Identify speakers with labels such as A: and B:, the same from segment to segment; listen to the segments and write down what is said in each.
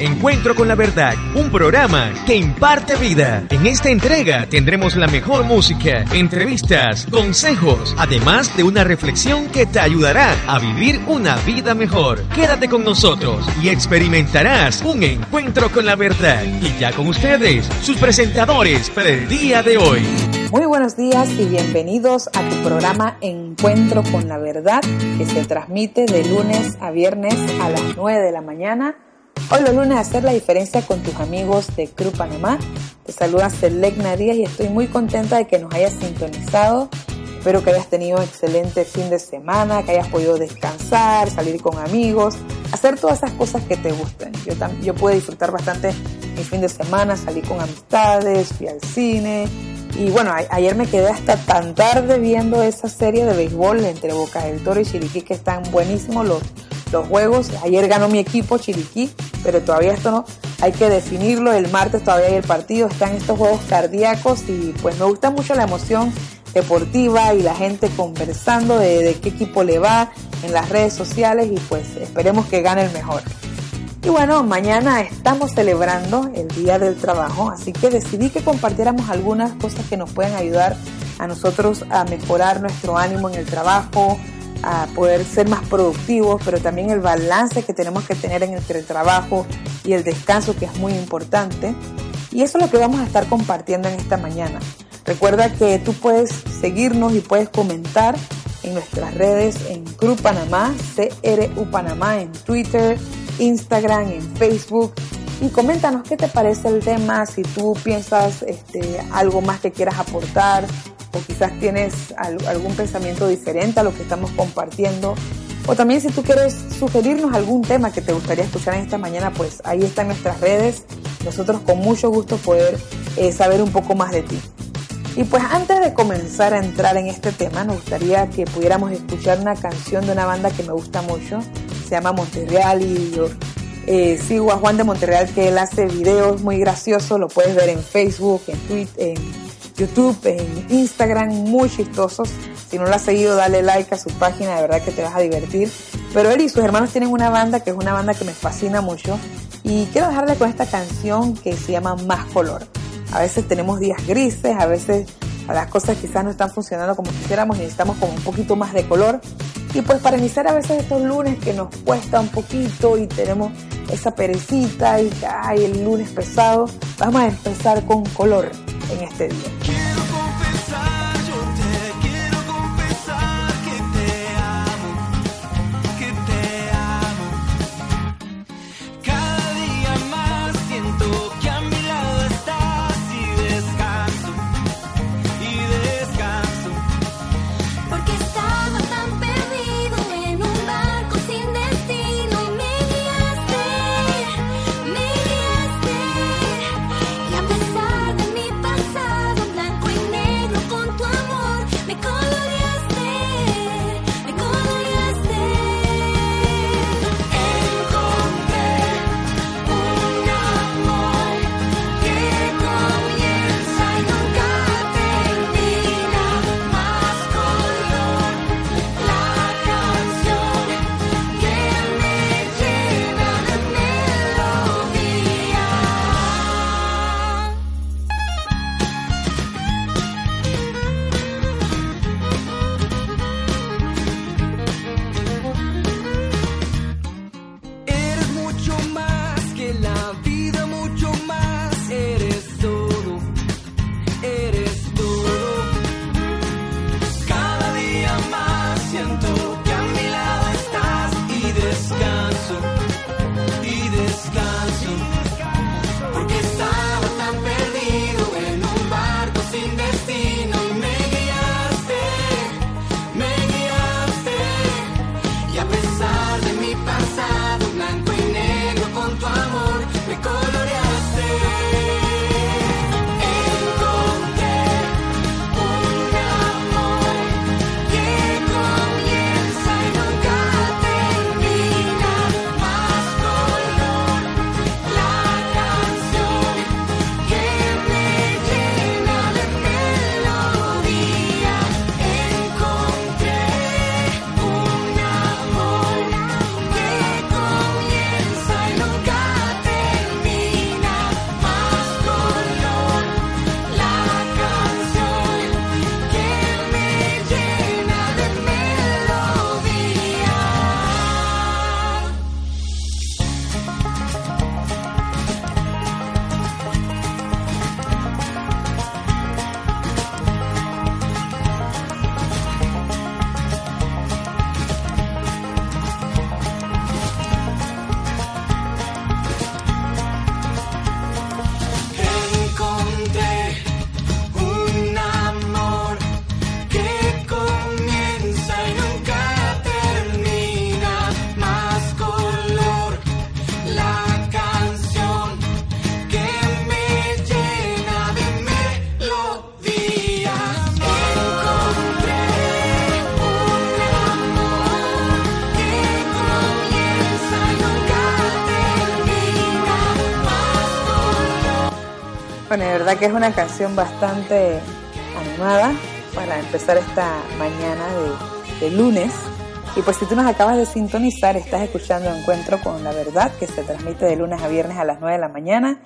A: Encuentro con la Verdad, un programa que imparte vida. En esta entrega tendremos la mejor música, entrevistas, consejos, además de una reflexión que te ayudará a vivir una vida mejor. Quédate con nosotros y experimentarás un encuentro con la verdad. Y ya con ustedes, sus presentadores para el día de hoy.
B: Muy buenos días y bienvenidos a tu programa Encuentro con la Verdad que se transmite de lunes a viernes a las 9 de la mañana Hoy los lunes hacer la diferencia con tus amigos de Cru Panamá. Te saluda Selecna Díaz y estoy muy contenta de que nos hayas sintonizado. Espero que hayas tenido un excelente fin de semana, que hayas podido descansar, salir con amigos, hacer todas esas cosas que te gustan. Yo, yo pude disfrutar bastante mi fin de semana, salí con amistades, fui al cine. Y bueno, ayer me quedé hasta tan tarde viendo esa serie de béisbol entre Boca del Toro y Chiriquí que están buenísimos los, los juegos. Ayer ganó mi equipo Chiriquí, pero todavía esto no, hay que definirlo. El martes todavía hay el partido, están estos juegos cardíacos y pues me gusta mucho la emoción deportiva y la gente conversando de, de qué equipo le va en las redes sociales y pues esperemos que gane el mejor. Y bueno, mañana estamos celebrando el Día del Trabajo, así que decidí que compartiéramos algunas cosas que nos pueden ayudar a nosotros a mejorar nuestro ánimo en el trabajo, a poder ser más productivos, pero también el balance que tenemos que tener entre el trabajo y el descanso que es muy importante. Y eso es lo que vamos a estar compartiendo en esta mañana. Recuerda que tú puedes seguirnos y puedes comentar en nuestras redes en CRU Panamá, CRU Panamá, en Twitter, Instagram, en Facebook. Y coméntanos qué te parece el tema, si tú piensas este, algo más que quieras aportar, o quizás tienes algún pensamiento diferente a lo que estamos compartiendo. O también si tú quieres sugerirnos algún tema que te gustaría escuchar en esta mañana, pues ahí están nuestras redes. Nosotros con mucho gusto poder eh, saber un poco más de ti. Y pues antes de comenzar a entrar en este tema, nos gustaría que pudiéramos escuchar una canción de una banda que me gusta mucho. Se llama Monterreal y yo eh, sigo a Juan de Monterreal que él hace videos muy graciosos. Lo puedes ver en Facebook, en Twitter, en YouTube, en Instagram, muy chistosos. Si no lo has seguido, dale like a su página, de verdad que te vas a divertir. Pero él y sus hermanos tienen una banda que es una banda que me fascina mucho. Y quiero dejarle con esta canción que se llama Más Color. A veces tenemos días grises, a veces las cosas quizás no están funcionando como quisiéramos y necesitamos como un poquito más de color. Y pues para iniciar a veces estos lunes que nos cuesta un poquito y tenemos esa perecita y ay, el lunes pesado, vamos a empezar con color en este día. Que es una canción bastante animada para empezar esta mañana de, lunes. Y pues si tú nos acabas de sintonizar, estás escuchando Encuentro con la Verdad, que se transmite de lunes a viernes a las 9 de la mañana.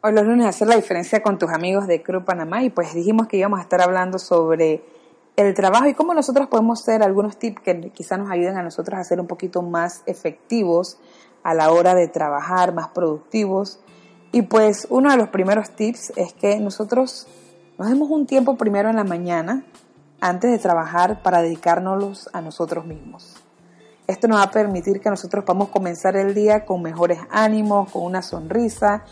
B: Hoy los lunes hacer la diferencia con tus amigos de Cruz Panamá y pues dijimos que íbamos a estar hablando sobre el trabajo y cómo nosotros podemos hacer algunos tips que quizás nos ayuden a nosotros a ser un poquito más efectivos a la hora de trabajar, más productivos y pues uno de los primeros tips es que nosotros nos demos un tiempo primero en la mañana antes de trabajar para dedicárnoslos a nosotros mismos. Esto nos va a permitir que nosotros podamos comenzar el día con mejores ánimos, con una sonrisa.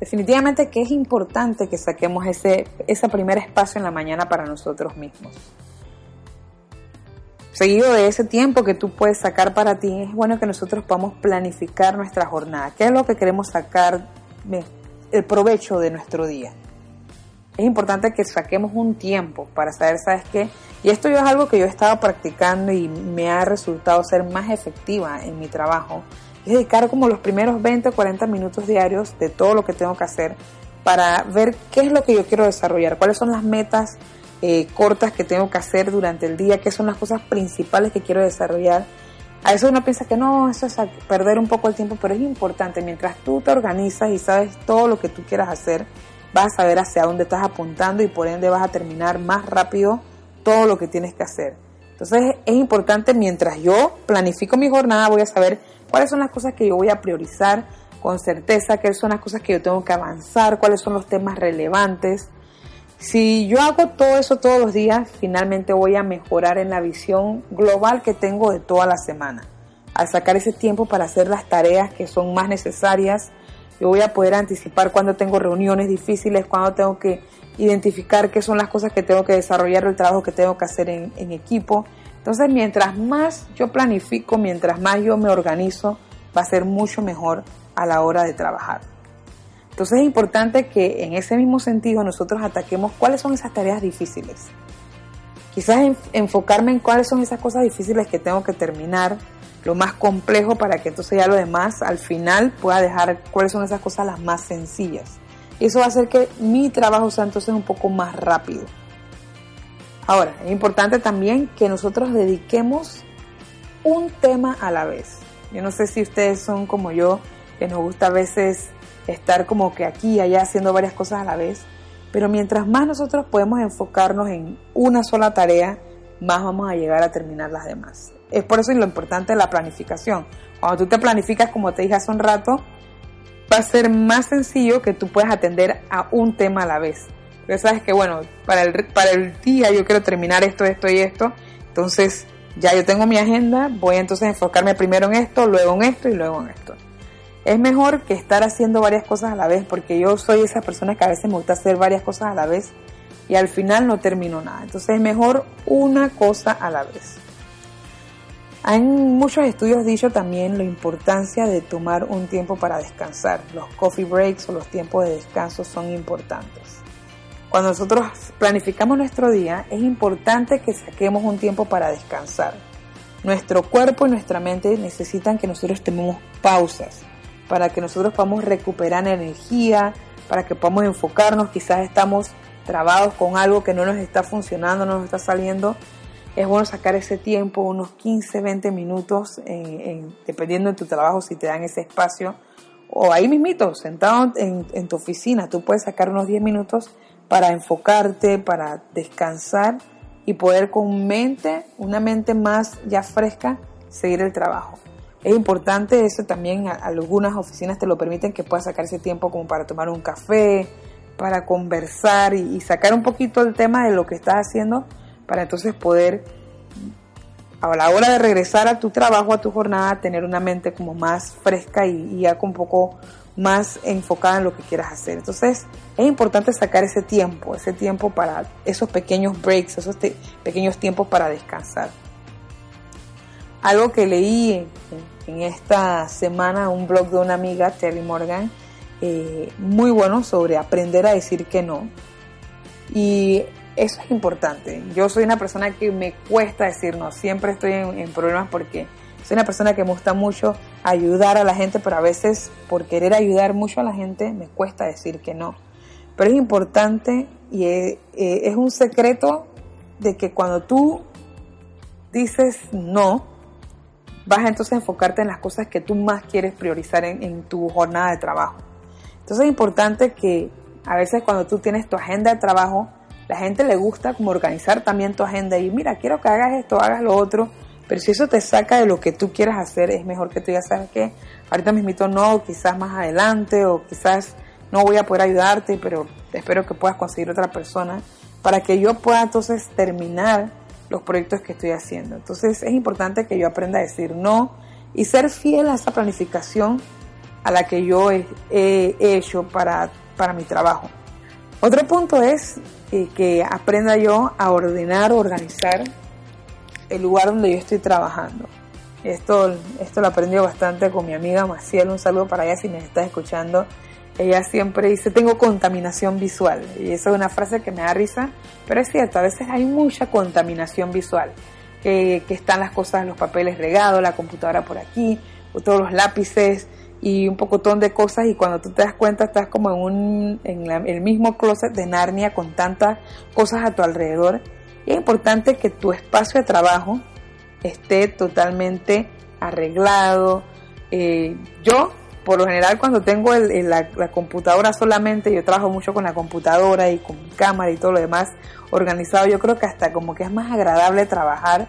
B: Definitivamente que es importante que saquemos ese, ese primer espacio en la mañana para nosotros mismos. Seguido de ese tiempo que tú puedes sacar para ti, es bueno que nosotros podamos planificar nuestra jornada. ¿Qué es lo que queremos sacar el provecho de nuestro día. Es importante que saquemos un tiempo para saber, ¿sabes qué? Y esto es algo que yo he estado practicando y me ha resultado ser más efectiva en mi trabajo. Es dedicar como los primeros 20 o 40 minutos diarios de todo lo que tengo que hacer para ver qué es lo que yo quiero desarrollar, cuáles son las metas eh, cortas que tengo que hacer durante el día, qué son las cosas principales que quiero desarrollar a veces uno piensa que no, eso es perder un poco el tiempo, pero es importante. Mientras tú te organizas y sabes todo lo que tú quieras hacer, vas a saber hacia dónde estás apuntando y por ende vas a terminar más rápido todo lo que tienes que hacer. Entonces es importante, mientras yo planifico mi jornada, voy a saber cuáles son las cosas que yo voy a priorizar con certeza, qué son las cosas que yo tengo que avanzar, cuáles son los temas relevantes si yo hago todo eso todos los días, finalmente voy a mejorar en la visión global que tengo de toda la semana. Al sacar ese tiempo para hacer las tareas que son más necesarias, yo voy a poder anticipar cuando tengo reuniones difíciles, cuando tengo que identificar qué son las cosas que tengo que desarrollar, el trabajo que tengo que hacer en, en equipo. Entonces, mientras más yo planifico, mientras más yo me organizo, va a ser mucho mejor a la hora de trabajar. Entonces es importante que en ese mismo sentido nosotros ataquemos cuáles son esas tareas difíciles. Quizás enfocarme en cuáles son esas cosas difíciles que tengo que terminar, lo más complejo para que entonces ya lo demás al final pueda dejar cuáles son esas cosas las más sencillas. Y eso va a hacer que mi trabajo sea entonces un poco más rápido. Ahora, es importante también que nosotros dediquemos un tema a la vez. Yo no sé si ustedes son como yo, que nos gusta a veces estar como que aquí y allá haciendo varias cosas a la vez. Pero mientras más nosotros podemos enfocarnos en una sola tarea, más vamos a llegar a terminar las demás. Es por eso lo importante de la planificación. Cuando tú te planificas, como te dije hace un rato, va a ser más sencillo que tú puedas atender a un tema a la vez. Pero sabes que, bueno, para el, para el día yo quiero terminar esto, esto y esto. Entonces, ya yo tengo mi agenda, voy entonces a enfocarme primero en esto, luego en esto y luego en esto. Es mejor que estar haciendo varias cosas a la vez, porque yo soy esa persona que a veces me gusta hacer varias cosas a la vez y al final no termino nada. Entonces es mejor una cosa a la vez. Hay muchos estudios dicho también la importancia de tomar un tiempo para descansar. Los coffee breaks o los tiempos de descanso son importantes. Cuando nosotros planificamos nuestro día, es importante que saquemos un tiempo para descansar. Nuestro cuerpo y nuestra mente necesitan que nosotros tomemos pausas para que nosotros podamos recuperar energía, para que podamos enfocarnos, quizás estamos trabados con algo que no nos está funcionando, no nos está saliendo, es bueno sacar ese tiempo, unos 15, 20 minutos, dependiendo de tu trabajo, si te dan ese espacio, o ahí mismito, sentado en, en tu oficina, tú puedes sacar unos 10 minutos para enfocarte, para descansar y poder con mente, una mente más ya fresca, seguir el trabajo. Es importante eso también, algunas oficinas te lo permiten que puedas sacar ese tiempo como para tomar un café, para conversar y, sacar un poquito el tema de lo que estás haciendo para entonces poder a la hora de regresar a tu trabajo, a tu jornada, tener una mente como más fresca y, ya un poco más enfocada en lo que quieras hacer. Entonces es importante sacar ese tiempo, ese tiempo para esos pequeños breaks, esos pequeños tiempos para descansar. Algo que leí en, esta semana, un blog de una amiga, Terry Morgan, eh, muy bueno sobre aprender a decir que no. Y eso es importante. Yo soy una persona que me cuesta decir no. Siempre estoy en, problemas porque soy una persona que me gusta mucho ayudar a la gente, pero a veces por querer ayudar mucho a la gente me cuesta decir que no. Pero es importante y es, eh, es un secreto de que cuando tú dices no, vas a entonces enfocarte en las cosas que tú más quieres priorizar en, en, tu jornada de trabajo. Entonces es importante que a veces cuando tú tienes tu agenda de trabajo, la gente le gusta como organizar también tu agenda y mira, quiero que hagas esto, hagas lo otro, pero si eso te saca de lo que tú quieras hacer, es mejor que tú ya sabes que ahorita mismito no, quizás más adelante o quizás no voy a poder ayudarte, pero espero que puedas conseguir otra persona para que yo pueda entonces terminar los proyectos que estoy haciendo. Entonces es importante que yo aprenda a decir no y ser fiel a esa planificación a la que yo he, hecho para, para mi trabajo. Otro punto es eh, que aprenda yo a ordenar, organizar el lugar donde yo estoy trabajando. Esto, esto lo aprendí bastante con mi amiga Maciel. Un saludo para ella si me estás escuchando. Ella siempre dice, tengo contaminación visual. Y esa es una frase que me da risa, pero es cierto, a veces hay mucha contaminación visual. Que, están las cosas, los papeles regados, la computadora por aquí, todos los lápices, y un pocotón de cosas y cuando tú te das cuenta estás como en, un, en el mismo closet de Narnia con tantas cosas a tu alrededor. Y es importante que tu espacio de trabajo esté totalmente arreglado. Eh, yo, por lo general, cuando tengo la, la, computadora solamente, yo trabajo mucho con la computadora y con cámara y todo lo demás organizado, yo creo que hasta como que es más agradable trabajar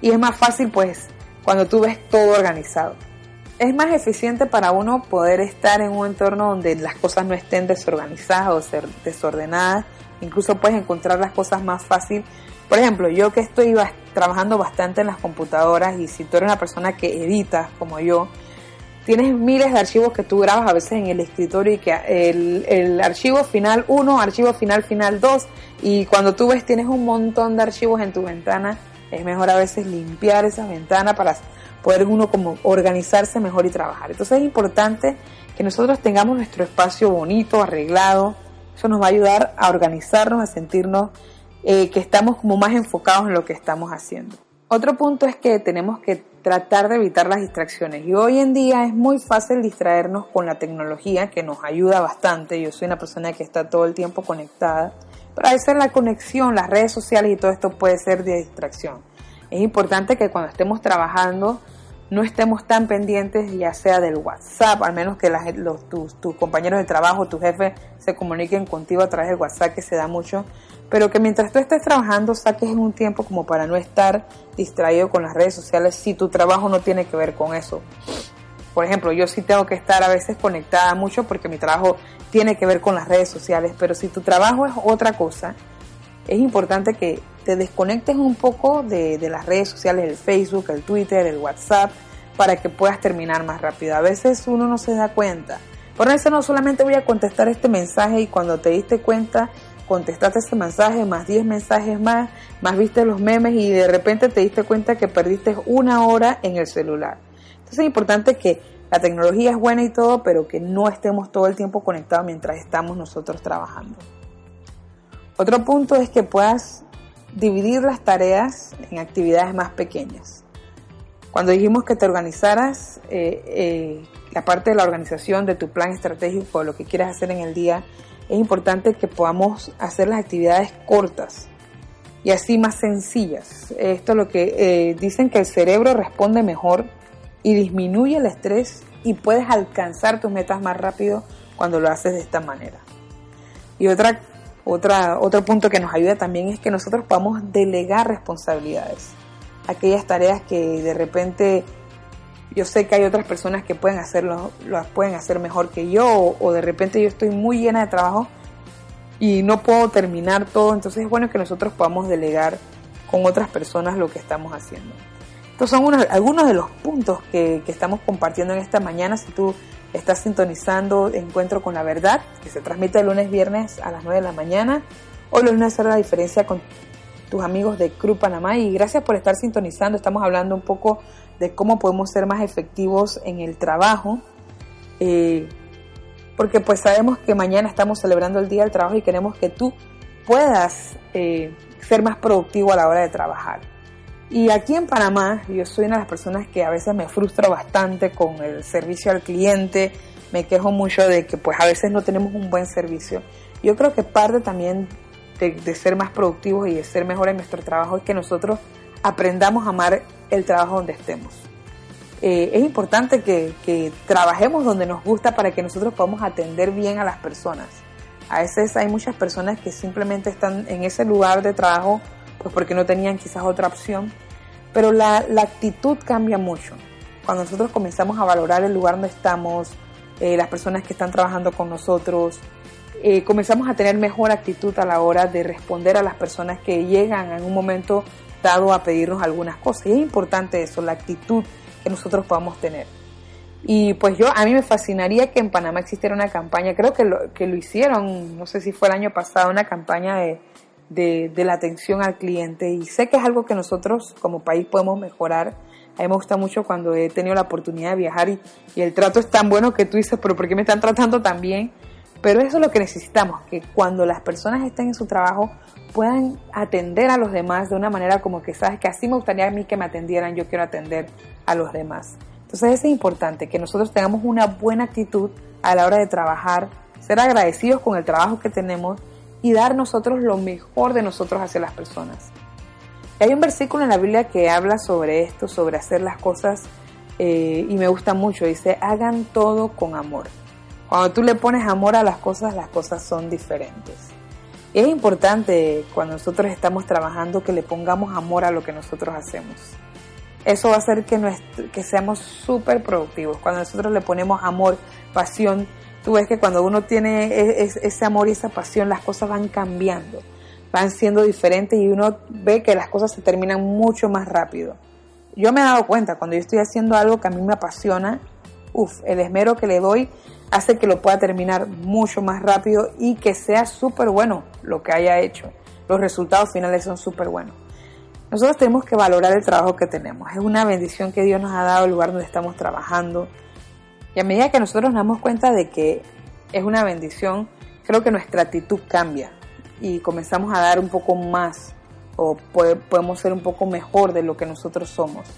B: y es más fácil pues cuando tú ves todo organizado es más eficiente para uno poder estar en un entorno donde las cosas no estén desorganizadas o ser desordenadas. Incluso puedes encontrar las cosas más fácil. Por ejemplo, yo que estoy trabajando bastante en las computadoras y si tú eres una persona que editas como yo, tienes miles de archivos que tú grabas a veces en el escritorio y que el, archivo final 1, archivo final final 2 y cuando tú ves tienes un montón de archivos en tu ventana, es mejor a veces limpiar esa ventana para poder uno como organizarse mejor y trabajar. Entonces es importante que nosotros tengamos nuestro espacio bonito, arreglado. Eso nos va a ayudar a organizarnos, a sentirnos eh, que estamos como más enfocados en lo que estamos haciendo. Otro punto es que tenemos que tratar de evitar las distracciones. Y hoy en día es muy fácil distraernos con la tecnología, que nos ayuda bastante. Yo soy una persona que está todo el tiempo conectada. Pero a veces la conexión, las redes sociales y todo esto puede ser de distracción. Es importante que cuando estemos trabajando no estemos tan pendientes ya sea del WhatsApp, al menos que los, tus, compañeros de trabajo, tu jefe se comuniquen contigo a través del WhatsApp que se da mucho, pero que mientras tú estés trabajando saques un tiempo como para no estar distraído con las redes sociales si tu trabajo no tiene que ver con eso. Por ejemplo, yo sí tengo que estar a veces conectada mucho porque mi trabajo tiene que ver con las redes sociales, pero si tu trabajo es otra cosa, es importante que te desconectes un poco de, las redes sociales, el Facebook, el Twitter, el WhatsApp, para que puedas terminar más rápido. A veces uno no se da cuenta. Por eso no solamente voy a contestar este mensaje y cuando te diste cuenta, contestaste ese mensaje, más 10 mensajes más, más viste los memes y de repente te diste cuenta que perdiste una hora en el celular. Entonces es importante que la tecnología es buena y todo, pero que no estemos todo el tiempo conectados mientras estamos nosotros trabajando. Otro punto es que puedas dividir las tareas en actividades más pequeñas. Cuando dijimos que te organizaras eh, eh, la parte de la organización de tu plan estratégico, lo que quieras hacer en el día, es importante que podamos hacer las actividades cortas y así más sencillas. Esto es lo que eh, dicen que el cerebro responde mejor y disminuye el estrés y puedes alcanzar tus metas más rápido cuando lo haces de esta manera. Y otra otra, otro punto que nos ayuda también es que nosotros podamos delegar responsabilidades. Aquellas tareas que de repente yo sé que hay otras personas que pueden hacerlo, las pueden hacer mejor que yo, o, de repente yo estoy muy llena de trabajo y no puedo terminar todo, entonces es bueno que nosotros podamos delegar con otras personas lo que estamos haciendo. Estos son algunos de los puntos que, que estamos compartiendo en esta mañana. Si tú Estás sintonizando Encuentro con la Verdad, que se transmite lunes, viernes a las 9 de la mañana. Hoy los lunes será la diferencia con tus amigos de Cru Panamá y gracias por estar sintonizando. Estamos hablando un poco de cómo podemos ser más efectivos en el trabajo. Eh, porque pues sabemos que mañana estamos celebrando el Día del Trabajo y queremos que tú puedas eh, ser más productivo a la hora de trabajar. Y aquí en Panamá, yo soy una de las personas que a veces me frustra bastante con el servicio al cliente, me quejo mucho de que pues a veces no tenemos un buen servicio. Yo creo que parte también de, ser más productivos y de ser mejor en nuestro trabajo es que nosotros aprendamos a amar el trabajo donde estemos. Eh, es importante que, que, trabajemos donde nos gusta para que nosotros podamos atender bien a las personas. A veces hay muchas personas que simplemente están en ese lugar de trabajo pues porque no tenían quizás otra opción, pero la, la actitud cambia mucho. Cuando nosotros comenzamos a valorar el lugar donde estamos, eh, las personas que están trabajando con nosotros, eh, comenzamos a tener mejor actitud a la hora de responder a las personas que llegan en un momento dado a pedirnos algunas cosas. Y es importante eso, la actitud que nosotros podamos tener. Y pues yo, a mí me fascinaría que en Panamá existiera una campaña, creo que lo, que lo hicieron, no sé si fue el año pasado, una campaña de, de, la atención al cliente. Y sé que es algo que nosotros como país podemos mejorar. A mí me gusta mucho cuando he tenido la oportunidad de viajar y, y el trato es tan bueno que tú dices, pero ¿por qué me están tratando tan bien? Pero eso es lo que necesitamos, que cuando las personas estén en su trabajo puedan atender a los demás de una manera como que sabes que así me gustaría a mí que me atendieran, yo quiero atender a los demás. Entonces es importante que nosotros tengamos una buena actitud a la hora de trabajar, ser agradecidos con el trabajo que tenemos y dar nosotros lo mejor de nosotros hacia las personas. hay un versículo en la Biblia que habla sobre esto, sobre hacer las cosas eh, y me gusta mucho, dice, hagan todo con amor. Cuando tú le pones amor a las cosas, las cosas son diferentes. es importante cuando nosotros estamos trabajando que le pongamos amor a lo que nosotros hacemos. Eso va a hacer que, que seamos súper productivos. Cuando nosotros le ponemos amor, pasión, tú ves que cuando uno tiene e, ese amor y esa pasión, las cosas van cambiando, van siendo diferentes y uno ve que las cosas se terminan mucho más rápido. Yo me he dado cuenta, cuando yo estoy haciendo algo que a mí me apasiona, uff, el esmero que le doy hace que lo pueda terminar mucho más rápido y que sea súper bueno lo que haya hecho. Los resultados finales son súper buenos. Nosotros tenemos que valorar el trabajo que tenemos. Es una bendición que Dios nos ha dado el lugar donde estamos trabajando. Y a medida que nosotros nos damos cuenta de que es una bendición, creo que nuestra actitud cambia y comenzamos a dar un poco más o podemos ser un poco mejor de lo que nosotros somos.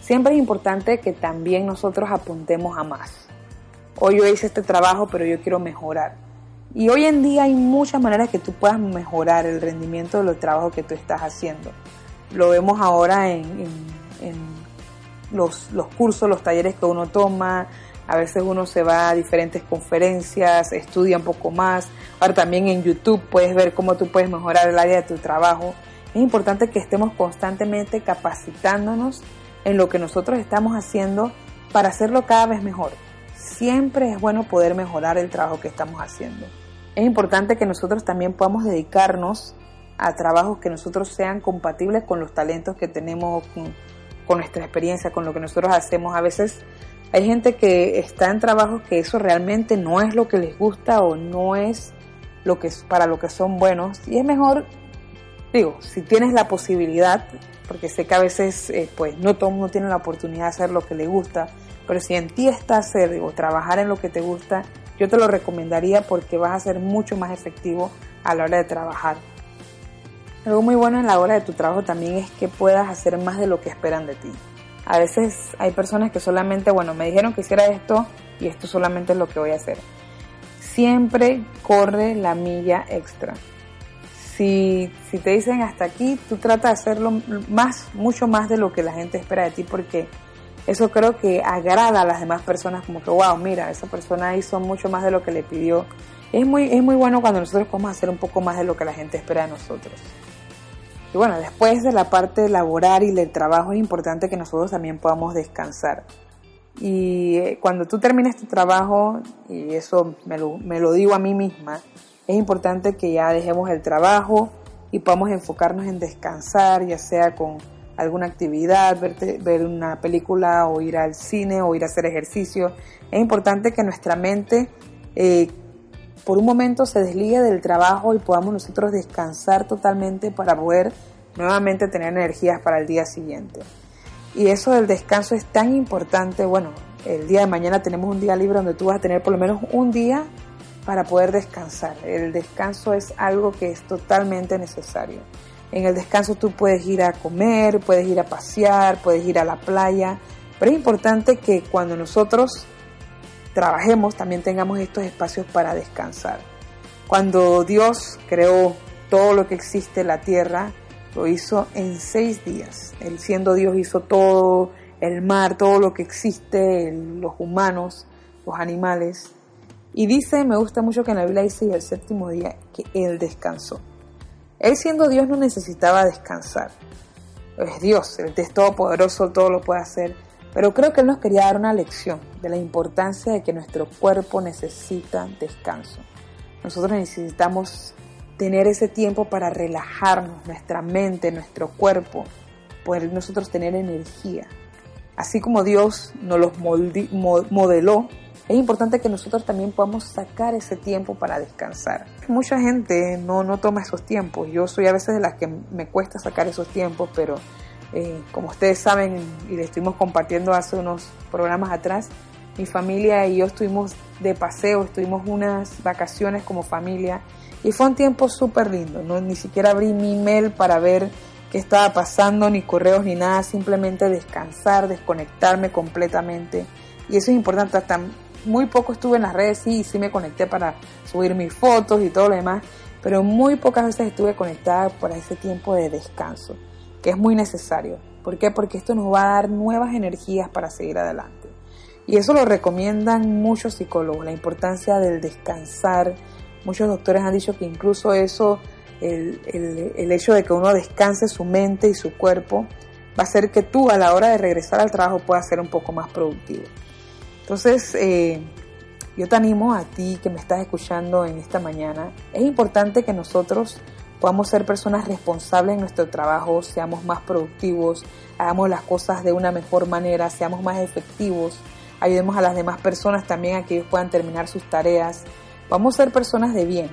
B: Siempre es importante que también nosotros apuntemos a más. Hoy yo hice este trabajo, pero yo quiero mejorar. Y hoy en día hay muchas maneras que tú puedas mejorar el rendimiento de los trabajos que tú estás haciendo. Lo vemos ahora en, los, los cursos, los talleres que uno toma, a veces uno se va a diferentes conferencias, estudia un poco más. Ahora también en YouTube puedes ver cómo tú puedes mejorar el área de tu trabajo. Es importante que estemos constantemente capacitándonos en lo que nosotros estamos haciendo para hacerlo cada vez mejor. Siempre es bueno poder mejorar el trabajo que estamos haciendo. Es importante que nosotros también podamos dedicarnos a trabajos que nosotros sean compatibles con los talentos que tenemos, con, nuestra experiencia, con lo que nosotros hacemos. A veces hay gente que está en trabajos que eso realmente no es lo que les gusta o no es lo que para lo que son buenos y es mejor digo si tienes la posibilidad porque sé que a veces eh, pues no todo el mundo tiene la oportunidad de hacer lo que le gusta, pero si en ti está hacer o trabajar en lo que te gusta, yo te lo recomendaría porque vas a ser mucho más efectivo a la hora de trabajar. Algo muy bueno en la hora de tu trabajo también es que puedas hacer más de lo que esperan de ti. A veces hay personas que solamente, bueno, me dijeron que hiciera esto y esto solamente es lo que voy a hacer. Siempre corre la milla extra si, si te dicen hasta aquí, tú trata de hacerlo más, mucho más de lo que la gente espera de ti, porque eso creo que agrada a las demás personas, como que, wow, mira, esa persona hizo mucho más de lo que le pidió. Es muy, es muy bueno cuando nosotros podemos hacer un poco más de lo que la gente espera de nosotros. Y bueno, después de la parte laboral y del trabajo es importante que nosotros también podamos descansar. Y eh, cuando tú termines tu trabajo, y eso me lo, me lo digo a mí misma, es importante que ya dejemos el trabajo y podamos enfocarnos en descansar, ya sea con alguna actividad, ver, una película o ir al cine o ir a hacer ejercicio. Es importante que nuestra mente eh, por un momento se desligue del trabajo y podamos nosotros descansar totalmente para poder nuevamente tener energías para el día siguiente. Y eso del descanso es tan importante. Bueno, el día de mañana tenemos un día libre donde tú vas a tener por lo menos un día para poder descansar. El descanso es algo que es totalmente necesario. En el descanso tú puedes ir a comer, puedes ir a pasear, puedes ir a la playa, pero es importante que cuando nosotros trabajemos también tengamos estos espacios para descansar. Cuando Dios creó todo lo que existe, la tierra, lo hizo en seis días. Él siendo Dios hizo todo, el mar, todo lo que existe, los humanos, los animales. Y dice, me gusta mucho que en la Biblia dice, y el séptimo día, que Él descansó. Él siendo Dios no necesitaba descansar. Es Dios, Él es todopoderoso, todo lo puede hacer. Pero creo que Él nos quería dar una lección de la importancia de que nuestro cuerpo necesita descanso. Nosotros necesitamos tener ese tiempo para relajarnos, nuestra mente, nuestro cuerpo, poder nosotros tener energía. Así como Dios nos los modeló, es importante que nosotros también podamos sacar ese tiempo para descansar. Mucha gente no, no toma esos tiempos. Yo soy a veces de las que me cuesta sacar esos tiempos, pero eh, como ustedes saben y le estuvimos compartiendo hace unos programas atrás, mi familia y yo estuvimos de paseo, estuvimos unas vacaciones como familia y fue un tiempo súper lindo. ¿no? Ni siquiera abrí mi email para ver qué estaba pasando, ni correos ni nada, simplemente descansar, desconectarme completamente. Y eso es importante, hasta muy poco estuve en las redes, sí, sí me conecté para subir mis fotos y todo lo demás, pero muy pocas veces estuve conectada para ese tiempo de descanso que es muy necesario. ¿Por qué? Porque esto nos va a dar nuevas energías para seguir adelante. Y eso lo recomiendan muchos psicólogos, la importancia del descansar. Muchos doctores han dicho que incluso eso, el, hecho de que uno descanse su mente y su cuerpo, va a hacer que tú a la hora de regresar al trabajo puedas ser un poco más productivo. Entonces, eh, yo te animo a ti que me estás escuchando en esta mañana. Es importante que nosotros podamos ser personas responsables en nuestro trabajo, seamos más productivos, hagamos las cosas de una mejor manera, seamos más efectivos, ayudemos a las demás personas también a que ellos puedan terminar sus tareas. Vamos a ser personas de bien.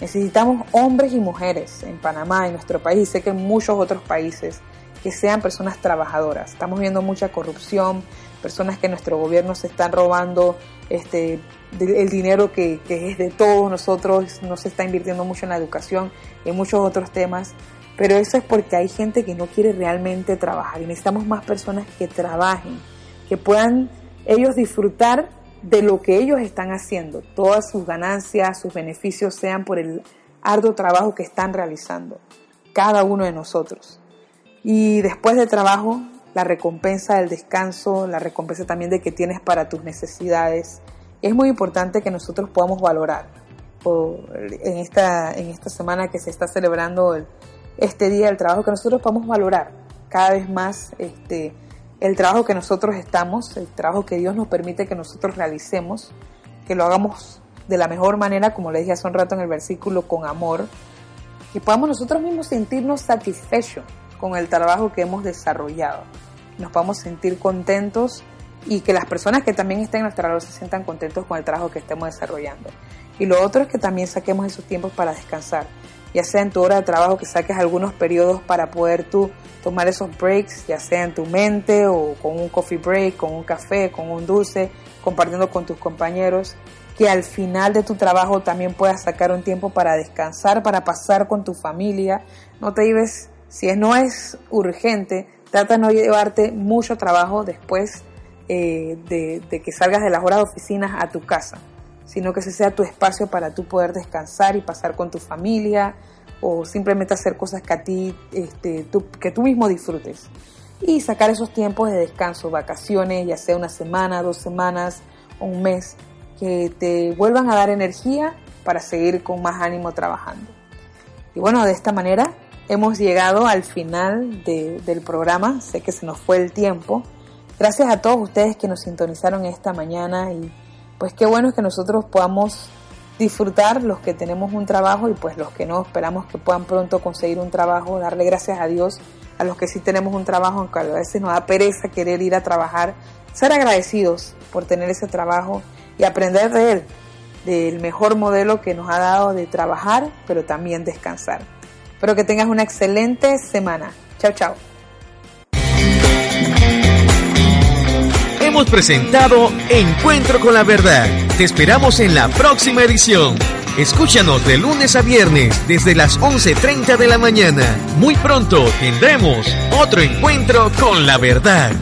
B: Necesitamos hombres y mujeres en Panamá, en nuestro país, sé que en muchos otros países, que sean personas trabajadoras. Estamos viendo mucha corrupción, personas que nuestro gobierno se están robando este, el dinero que, es de todos nosotros, no se está invirtiendo mucho en la educación en muchos otros temas, pero eso es porque hay gente que no quiere realmente trabajar y necesitamos más personas que trabajen, que puedan ellos disfrutar de lo que ellos están haciendo, todas sus ganancias, sus beneficios sean por el arduo trabajo que están realizando, cada uno de nosotros. Y después del trabajo, la recompensa del descanso, la recompensa también de que tienes para tus necesidades, es muy importante que nosotros podamos valorar. en, esta, en esta semana que se está celebrando este Día del Trabajo, que nosotros podamos valorar cada vez más este, el trabajo que nosotros estamos, el trabajo que Dios nos permite que nosotros realicemos, que lo hagamos de la mejor manera, como le dije hace un rato en el versículo, con amor, que podamos nosotros mismos sentirnos satisfechos con el trabajo que hemos desarrollado. Nos podamos sentir contentos y que las personas que también estén en nuestra labor se sientan contentos con el trabajo que estemos desarrollando. Y lo otro es que también saquemos esos tiempos para descansar, ya sea en tu hora de trabajo que saques algunos periodos para poder tú tomar esos breaks, ya sea en tu mente o con un coffee break, con un café, con un dulce, compartiendo con tus compañeros, que al final de tu trabajo también puedas sacar un tiempo para descansar, para pasar con tu familia. No te lleves, si no es urgente, trata de no llevarte mucho trabajo después eh, de, que salgas de las horas de oficinas a tu casa, sino que ese sea tu espacio para tú poder descansar y pasar con tu familia o simplemente hacer cosas que a ti, este, tú, que tú mismo disfrutes. Y sacar esos tiempos de descanso, vacaciones, ya sea una semana, dos semanas o un mes, que te vuelvan a dar energía para seguir con más ánimo trabajando. Y bueno, de esta manera hemos llegado al final del programa. Sé que se nos fue el tiempo, Gracias a todos ustedes que nos sintonizaron esta mañana y pues qué bueno es que nosotros podamos disfrutar los que tenemos un trabajo y pues los que no esperamos que puedan pronto conseguir un trabajo, darle gracias a Dios a los que sí tenemos un trabajo, aunque a veces nos da pereza querer ir a trabajar, ser agradecidos por tener ese trabajo y aprender de él, del mejor modelo que nos ha dado de trabajar, pero también descansar. Espero que tengas una excelente semana. Chao, chao.
A: Hemos presentado Encuentro con la Verdad. Te esperamos en la próxima edición. Escúchanos de lunes a viernes desde las 11.30 de la mañana. Muy pronto tendremos otro encuentro con la verdad.